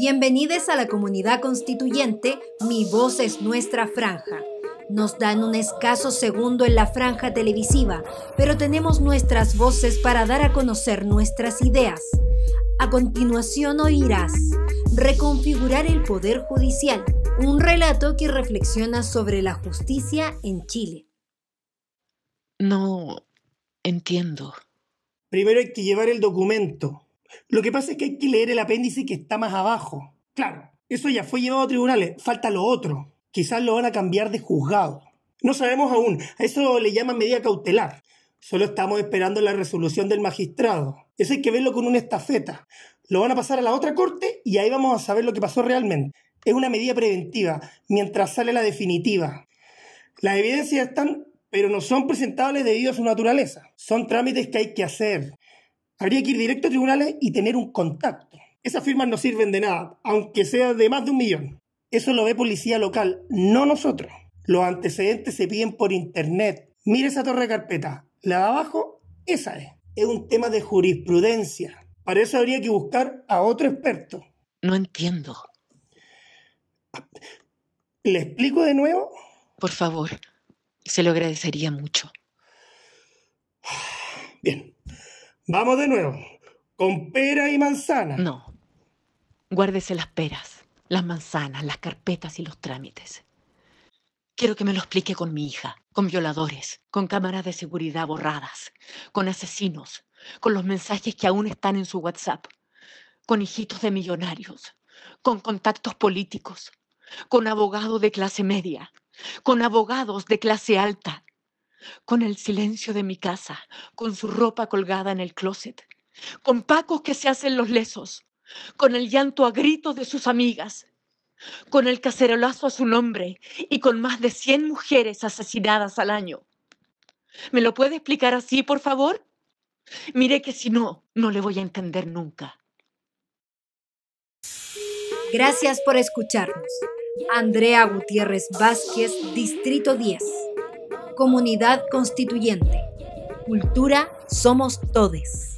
Bienvenidos a la comunidad constituyente Mi voz es nuestra franja. Nos dan un escaso segundo en la franja televisiva, pero tenemos nuestras voces para dar a conocer nuestras ideas. A continuación oirás Reconfigurar el Poder Judicial, un relato que reflexiona sobre la justicia en Chile. No entiendo. Primero hay que llevar el documento. Lo que pasa es que hay que leer el apéndice que está más abajo. Claro, eso ya fue llevado a tribunales. Falta lo otro. Quizás lo van a cambiar de juzgado. No sabemos aún. A eso le llaman medida cautelar. Solo estamos esperando la resolución del magistrado. Eso hay que verlo con una estafeta. Lo van a pasar a la otra corte y ahí vamos a saber lo que pasó realmente. Es una medida preventiva, mientras sale la definitiva. Las evidencias están, pero no son presentables debido a su naturaleza. Son trámites que hay que hacer. Habría que ir directo a tribunales y tener un contacto. Esas firmas no sirven de nada, aunque sea de más de un millón. Eso lo ve policía local, no nosotros. Los antecedentes se piden por internet. Mire esa torre de carpeta. La de abajo, esa es. Es un tema de jurisprudencia. Para eso habría que buscar a otro experto. No entiendo. ¿Le explico de nuevo? Por favor, se lo agradecería mucho. Bien. Vamos de nuevo. Con pera y manzana. No. Guárdese las peras, las manzanas, las carpetas y los trámites. Quiero que me lo explique con mi hija, con violadores, con cámaras de seguridad borradas, con asesinos, con los mensajes que aún están en su WhatsApp, con hijitos de millonarios, con contactos políticos, con abogados de clase media, con abogados de clase alta, con el silencio de mi casa, con su ropa colgada en el closet, con pacos que se hacen los lesos, con el llanto a gritos de sus amigas, con el cacerolazo a su nombre y con más de 100 mujeres asesinadas al año. ¿Me lo puede explicar así, por favor? Mire que si no, no le voy a entender nunca. Gracias por escucharnos. Andrea Gutiérrez Vázquez, Distrito 10. Comunidad Constituyente. Cultura somos todes.